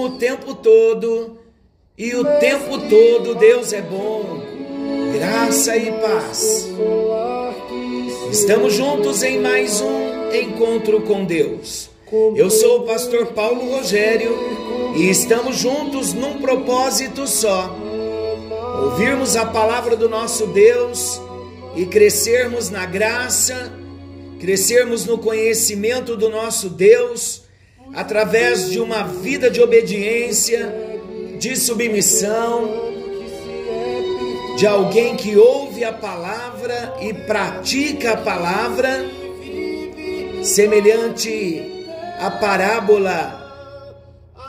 Bom o tempo todo e o tempo todo Deus é bom. Graça e paz. Estamos juntos em mais um encontro com Deus. Eu sou o pastor Paulo Rogério e estamos juntos num propósito só: ouvirmos a palavra do nosso Deus e crescermos na graça, crescermos no conhecimento do nosso Deus através de uma vida de obediência, de submissão de alguém que ouve a palavra e pratica a palavra, semelhante à parábola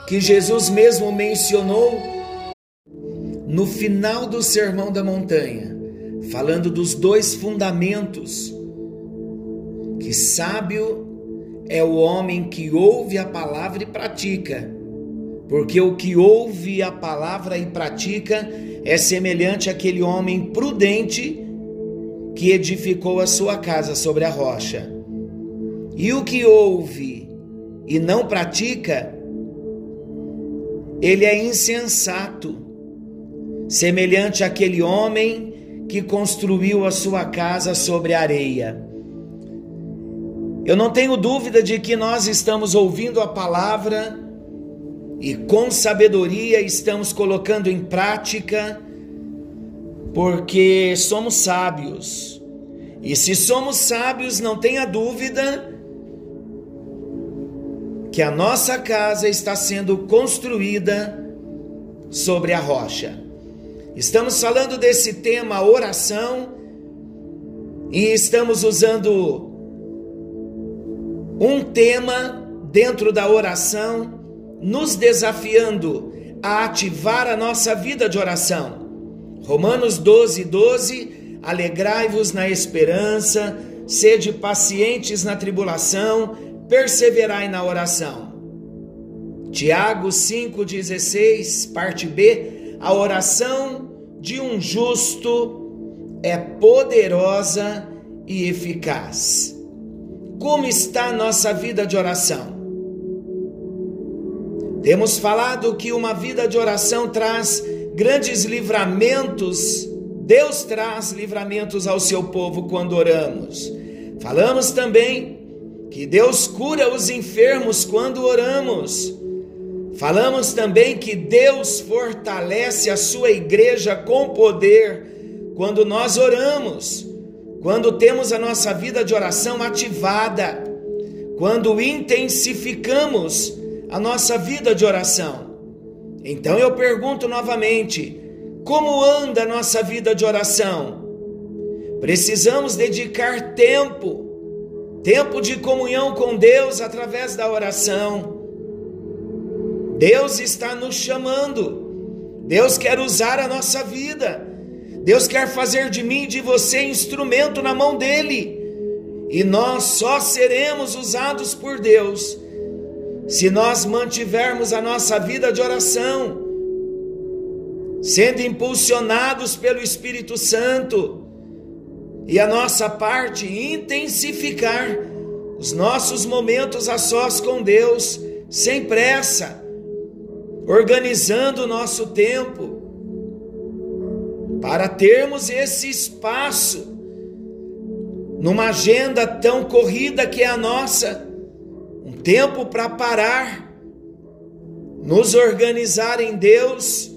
que Jesus mesmo mencionou no final do Sermão da Montanha, falando dos dois fundamentos: que sábio é o homem que ouve a palavra e pratica porque o que ouve a palavra e pratica é semelhante àquele homem prudente que edificou a sua casa sobre a rocha. E o que ouve e não pratica, ele é insensato, semelhante àquele homem que construiu a sua casa sobre a areia. Eu não tenho dúvida de que nós estamos ouvindo a palavra e com sabedoria estamos colocando em prática, porque somos sábios. E se somos sábios, não tenha dúvida que a nossa casa está sendo construída sobre a rocha. Estamos falando desse tema oração e estamos usando um tema dentro da oração nos desafiando a ativar a nossa vida de oração. Romanos 12, 12: Alegrai-vos na esperança, sede pacientes na tribulação, perseverai na oração. Tiago 5,16, parte B: A oração de um justo é poderosa e eficaz. Como está a nossa vida de oração? Temos falado que uma vida de oração traz grandes livramentos. Deus traz livramentos ao seu povo quando oramos. Falamos também que Deus cura os enfermos quando oramos. Falamos também que Deus fortalece a sua igreja com poder quando nós oramos, quando temos a nossa vida de oração ativada, quando intensificamos a nossa vida de oração. Então eu pergunto novamente: como anda a nossa vida de oração? Precisamos dedicar tempo, tempo de comunhão com Deus através da oração. Deus está nos chamando, Deus quer usar a nossa vida, Deus quer fazer de mim e de você instrumento na mão dEle, e nós só seremos usados por Deus se nós mantivermos a nossa vida de oração, sendo impulsionados pelo Espírito Santo, e a nossa parte intensificar os nossos momentos a sós com Deus, sem pressa, organizando o nosso tempo, para termos esse espaço numa agenda tão corrida que é a nossa tempo para parar nos organizar em Deus,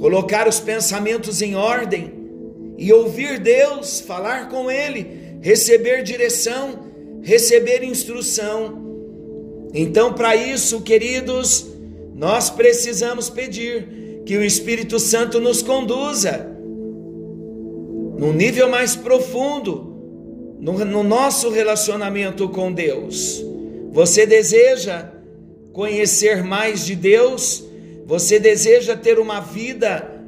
colocar os pensamentos em ordem e ouvir Deus, falar com Ele, receber direção, receber instrução. Então, para isso, queridos, nós precisamos pedir que o Espírito Santo nos conduza num nível mais profundo no, no nosso relacionamento com Deus. Você deseja conhecer mais de Deus? Você deseja ter uma vida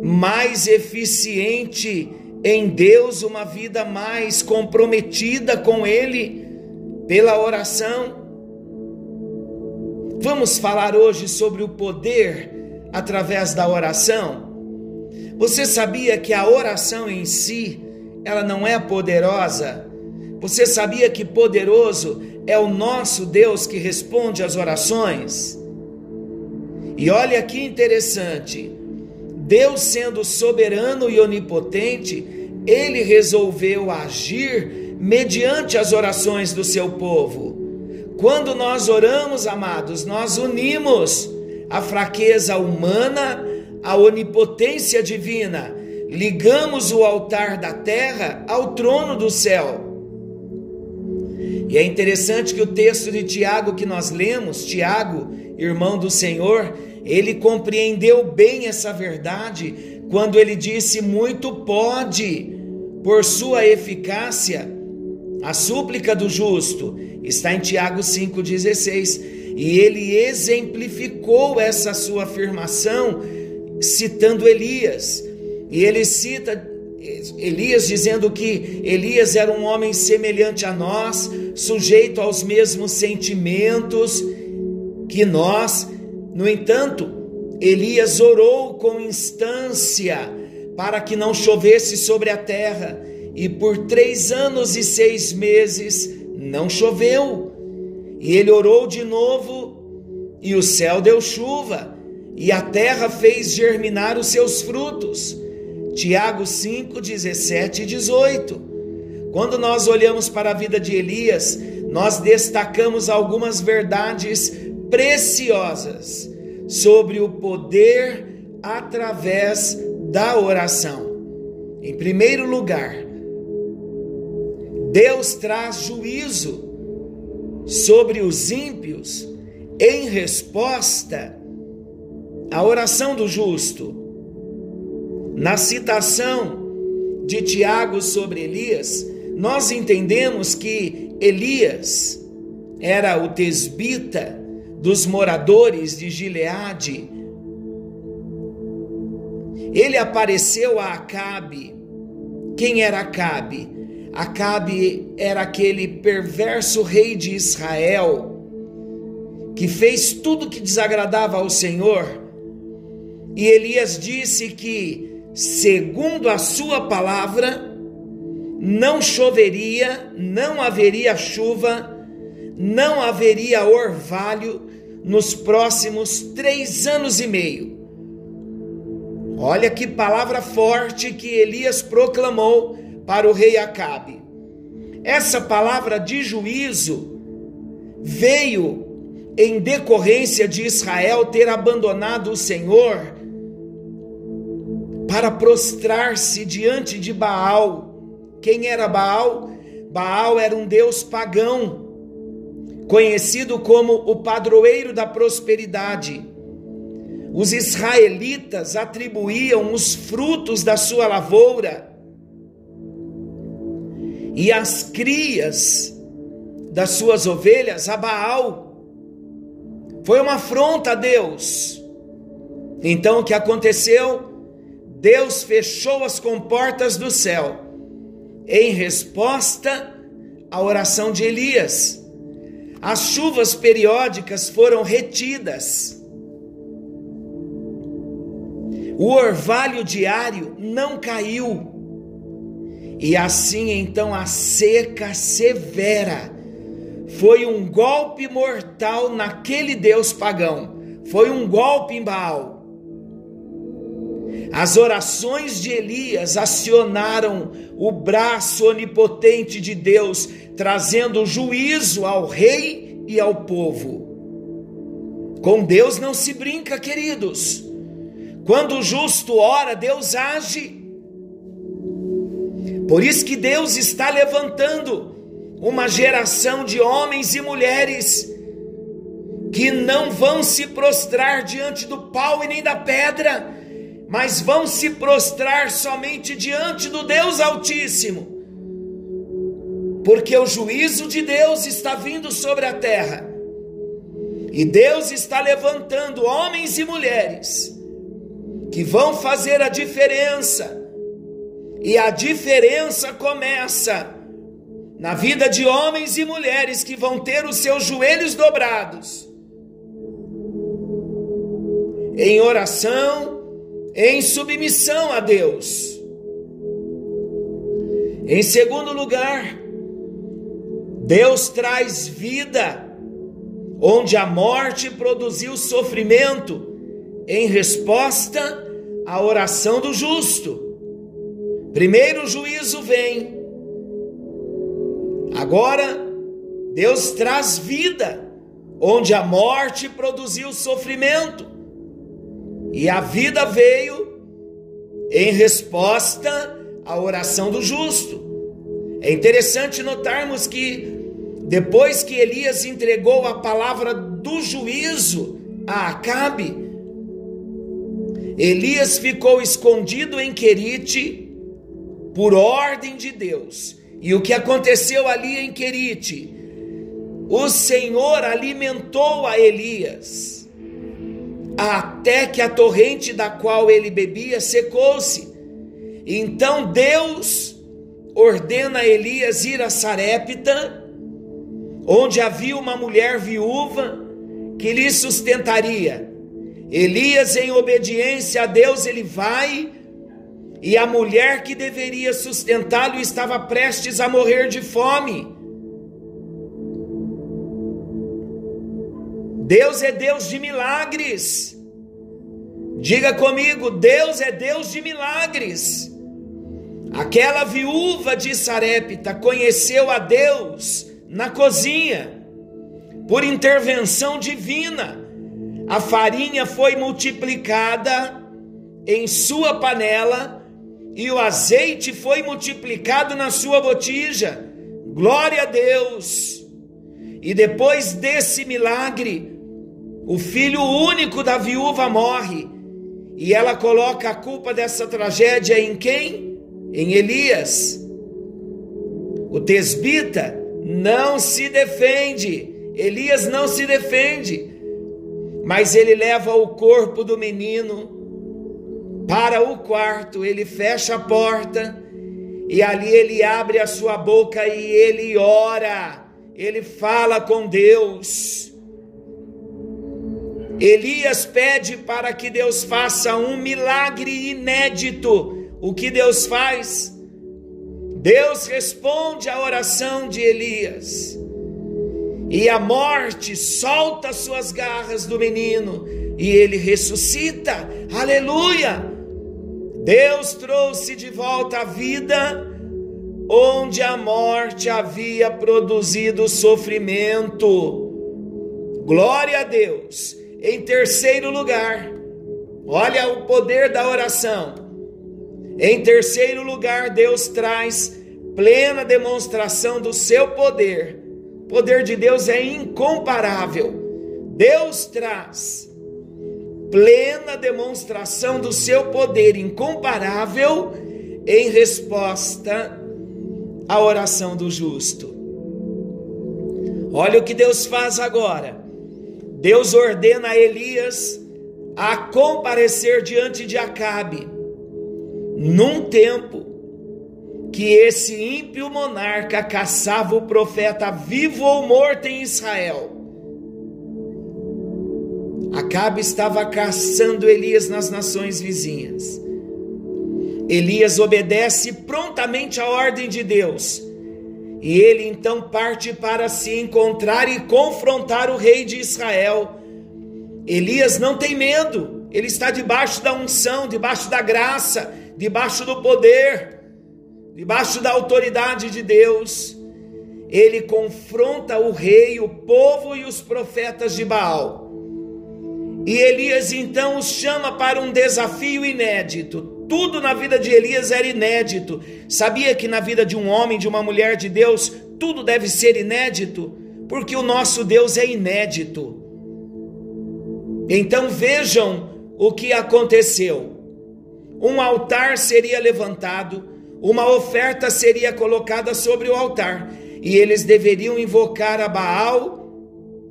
mais eficiente em Deus, uma vida mais comprometida com Ele pela oração? Vamos falar hoje sobre o poder através da oração. Você sabia que a oração em si, ela não é poderosa? Você sabia que poderoso é o nosso Deus que responde às orações? E olha que interessante, Deus sendo soberano e onipotente, ele resolveu agir mediante as orações do seu povo. Quando nós oramos, amados, nós unimos a fraqueza humana à onipotência divina, ligamos o altar da terra ao trono do céu. E é interessante que o texto de Tiago que nós lemos, Tiago, irmão do Senhor, ele compreendeu bem essa verdade quando ele disse: Muito pode, por sua eficácia, a súplica do justo. Está em Tiago 5,16. E ele exemplificou essa sua afirmação citando Elias. E ele cita Elias dizendo que Elias era um homem semelhante a nós, sujeito aos mesmos sentimentos que nós. No entanto, Elias orou com instância para que não chovesse sobre a terra, e por três anos e seis meses não choveu. E ele orou de novo, e o céu deu chuva e a terra fez germinar os seus frutos. Tiago 5, 17 e 18. Quando nós olhamos para a vida de Elias, nós destacamos algumas verdades preciosas sobre o poder através da oração. Em primeiro lugar, Deus traz juízo sobre os ímpios em resposta a oração do justo. Na citação de Tiago sobre Elias, nós entendemos que Elias era o tesbita dos moradores de Gileade. Ele apareceu a Acabe. Quem era Acabe? Acabe era aquele perverso rei de Israel que fez tudo que desagradava ao Senhor e Elias disse que, segundo a sua palavra, não choveria, não haveria chuva, não haveria orvalho nos próximos três anos e meio. Olha que palavra forte que Elias proclamou para o rei Acabe. Essa palavra de juízo veio em decorrência de Israel ter abandonado o Senhor para prostrar-se diante de Baal. Quem era Baal? Baal era um deus pagão, conhecido como o padroeiro da prosperidade. Os israelitas atribuíam os frutos da sua lavoura e as crias das suas ovelhas a Baal. Foi uma afronta a Deus. Então o que aconteceu? Deus fechou as comportas do céu em resposta à oração de Elias. As chuvas periódicas foram retidas. O orvalho diário não caiu. E assim então a seca severa foi um golpe mortal naquele Deus pagão. Foi um golpe em Baal. As orações de Elias acionaram o braço onipotente de Deus, trazendo juízo ao rei e ao povo. Com Deus não se brinca, queridos. Quando o justo ora, Deus age. Por isso que Deus está levantando uma geração de homens e mulheres que não vão se prostrar diante do pau e nem da pedra, mas vão se prostrar somente diante do Deus Altíssimo. Porque o juízo de Deus está vindo sobre a terra. E Deus está levantando homens e mulheres que vão fazer a diferença. E a diferença começa na vida de homens e mulheres que vão ter os seus joelhos dobrados em oração, em submissão a Deus. Em segundo lugar, Deus traz vida onde a morte produziu sofrimento em resposta à oração do justo. Primeiro o juízo vem, agora Deus traz vida onde a morte produziu sofrimento. E a vida veio em resposta à oração do justo. É interessante notarmos que depois que Elias entregou a palavra do juízo a Acabe, Elias ficou escondido em Querite por ordem de Deus. E o que aconteceu ali em Querite? O Senhor alimentou a Elias até que a torrente da qual ele bebia secou-se. Então Deus ordena Elias ir a Sarepta, onde havia uma mulher viúva que lhe sustentaria. Elias, em obediência a Deus, ele vai e a mulher que deveria sustentá-lo estava prestes a morrer de fome. Deus é Deus de milagres. Diga comigo, Deus é Deus de milagres. Aquela viúva de Sarepta conheceu a Deus na cozinha, por intervenção divina. A farinha foi multiplicada em sua panela e o azeite foi multiplicado na sua botija. Glória a Deus! E depois desse milagre, o filho único da viúva morre. E ela coloca a culpa dessa tragédia em quem? Em Elias. O tesbita não se defende. Elias não se defende. Mas ele leva o corpo do menino para o quarto, ele fecha a porta e ali ele abre a sua boca e ele ora ele fala com Deus. Elias pede para que Deus faça um milagre inédito. O que Deus faz? Deus responde à oração de Elias. E a morte solta suas garras do menino e ele ressuscita. Aleluia! Deus trouxe de volta a vida onde a morte havia produzido sofrimento. Glória a Deus. Em terceiro lugar, olha o poder da oração. Em terceiro lugar, Deus traz plena demonstração do seu poder. O poder de Deus é incomparável. Deus traz plena demonstração do seu poder incomparável em resposta a oração do justo. Olha o que Deus faz agora. Deus ordena a Elias a comparecer diante de Acabe, num tempo que esse ímpio monarca caçava o profeta vivo ou morto em Israel. Acabe estava caçando Elias nas nações vizinhas. Elias obedece prontamente à ordem de Deus. E ele então parte para se encontrar e confrontar o rei de Israel. Elias não tem medo, ele está debaixo da unção, debaixo da graça, debaixo do poder, debaixo da autoridade de Deus. Ele confronta o rei, o povo e os profetas de Baal. E Elias então os chama para um desafio inédito. Tudo na vida de Elias era inédito. Sabia que na vida de um homem, de uma mulher de Deus, tudo deve ser inédito? Porque o nosso Deus é inédito. Então vejam o que aconteceu. Um altar seria levantado, uma oferta seria colocada sobre o altar, e eles deveriam invocar a Baal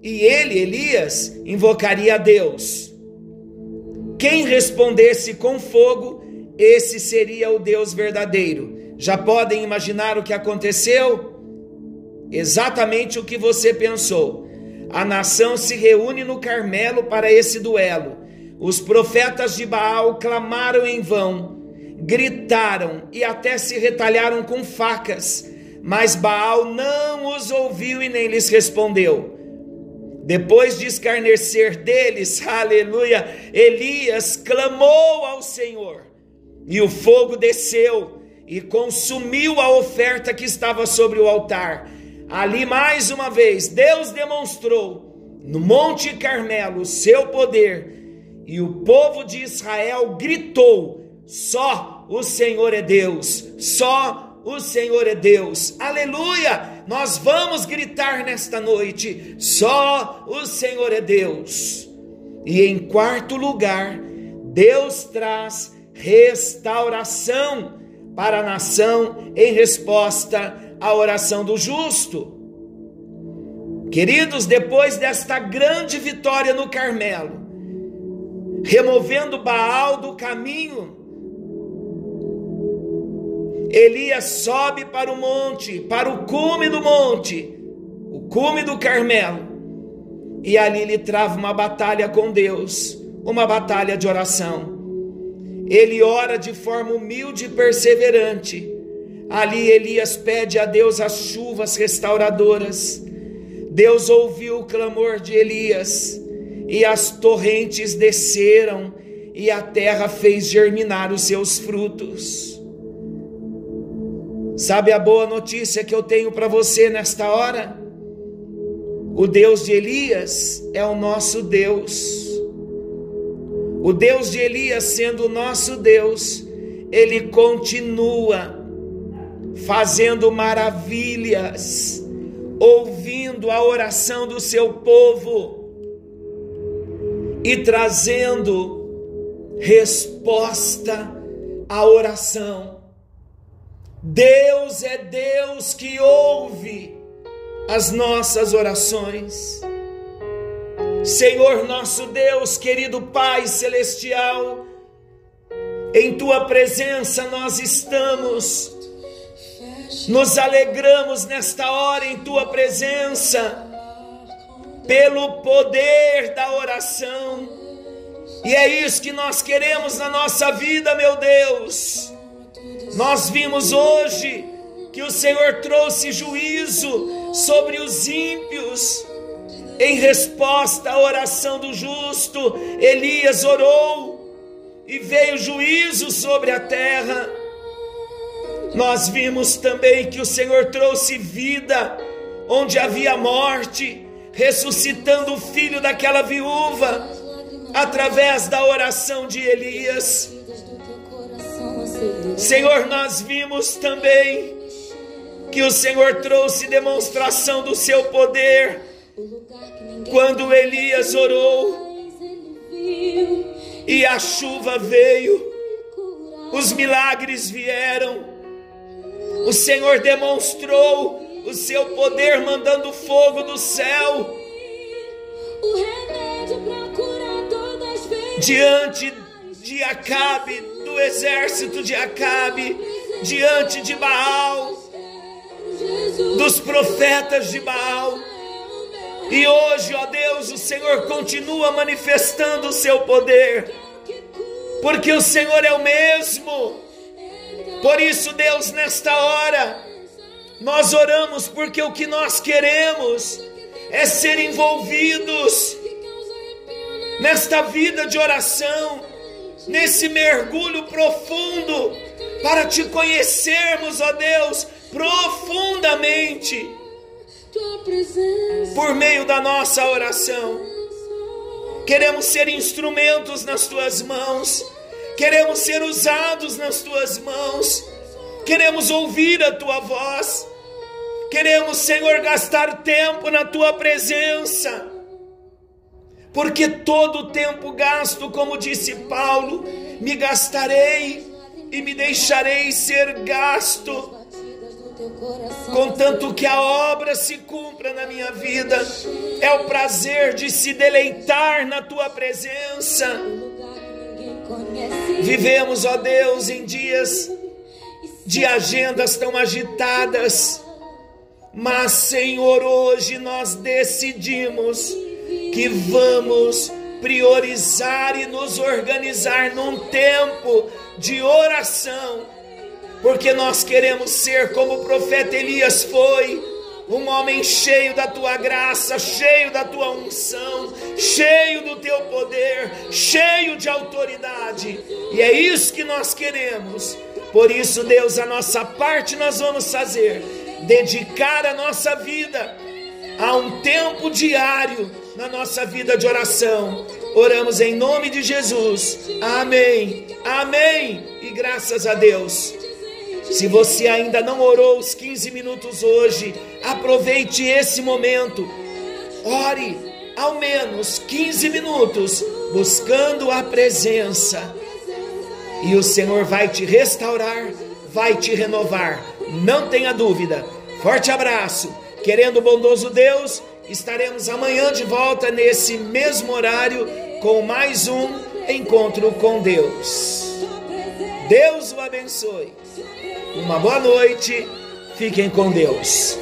e ele, Elias, invocaria a Deus. Quem respondesse com fogo, esse seria o Deus verdadeiro. Já podem imaginar o que aconteceu? Exatamente o que você pensou. A nação se reúne no Carmelo para esse duelo. Os profetas de Baal clamaram em vão, gritaram e até se retalharam com facas, mas Baal não os ouviu e nem lhes respondeu. Depois de escarnecer deles, aleluia, Elias clamou ao Senhor, e o fogo desceu e consumiu a oferta que estava sobre o altar. Ali mais uma vez, Deus demonstrou no Monte Carmelo o seu poder, e o povo de Israel gritou: só o Senhor é Deus, só o Senhor é Deus. Aleluia! Nós vamos gritar nesta noite: só o Senhor é Deus. E em quarto lugar, Deus traz restauração para a nação em resposta à oração do justo. Queridos, depois desta grande vitória no Carmelo, removendo Baal do caminho Elias sobe para o monte, para o cume do monte, o cume do Carmelo, e ali ele trava uma batalha com Deus, uma batalha de oração. Ele ora de forma humilde e perseverante. Ali Elias pede a Deus as chuvas restauradoras. Deus ouviu o clamor de Elias, e as torrentes desceram, e a terra fez germinar os seus frutos. Sabe a boa notícia que eu tenho para você nesta hora? O Deus de Elias é o nosso Deus. O Deus de Elias, sendo o nosso Deus, ele continua fazendo maravilhas, ouvindo a oração do seu povo e trazendo resposta à oração. Deus é Deus que ouve as nossas orações. Senhor nosso Deus, querido Pai celestial, em tua presença nós estamos, nos alegramos nesta hora em tua presença, pelo poder da oração, e é isso que nós queremos na nossa vida, meu Deus nós vimos hoje que o Senhor trouxe juízo sobre os ímpios. Em resposta à oração do justo, Elias orou e veio juízo sobre a terra. Nós vimos também que o Senhor trouxe vida onde havia morte, ressuscitando o filho daquela viúva através da oração de Elias. Senhor, nós vimos também que o Senhor trouxe demonstração do seu poder quando Elias orou e a chuva veio, os milagres vieram, o Senhor demonstrou o seu poder mandando fogo do céu diante de Acabe exército de Acabe diante de Baal, dos profetas de Baal. E hoje, ó Deus, o Senhor continua manifestando o seu poder, porque o Senhor é o mesmo. Por isso, Deus, nesta hora, nós oramos porque o que nós queremos é ser envolvidos nesta vida de oração nesse mergulho profundo, para te conhecermos, ó Deus, profundamente, por meio da nossa oração. queremos ser instrumentos nas tuas mãos, queremos ser usados nas tuas mãos, queremos ouvir a tua voz, queremos, Senhor, gastar tempo na tua presença, porque todo o tempo gasto, como disse Paulo, me gastarei e me deixarei ser gasto contanto que a obra se cumpra na minha vida, é o prazer de se deleitar na tua presença. Vivemos, ó Deus, em dias de agendas tão agitadas, mas, Senhor, hoje nós decidimos que vamos priorizar e nos organizar num tempo de oração porque nós queremos ser como o profeta Elias foi, um homem cheio da tua graça, cheio da tua unção, cheio do teu poder, cheio de autoridade, e é isso que nós queremos. Por isso, Deus, a nossa parte nós vamos fazer, dedicar a nossa vida a um tempo diário na nossa vida de oração. Oramos em nome de Jesus. Amém. Amém. E graças a Deus. Se você ainda não orou os 15 minutos hoje, aproveite esse momento. Ore ao menos 15 minutos, buscando a presença. E o Senhor vai te restaurar, vai te renovar. Não tenha dúvida. Forte abraço. Querendo o bondoso Deus, estaremos amanhã de volta nesse mesmo horário com mais um encontro com Deus. Deus o abençoe. Uma boa noite. Fiquem com Deus.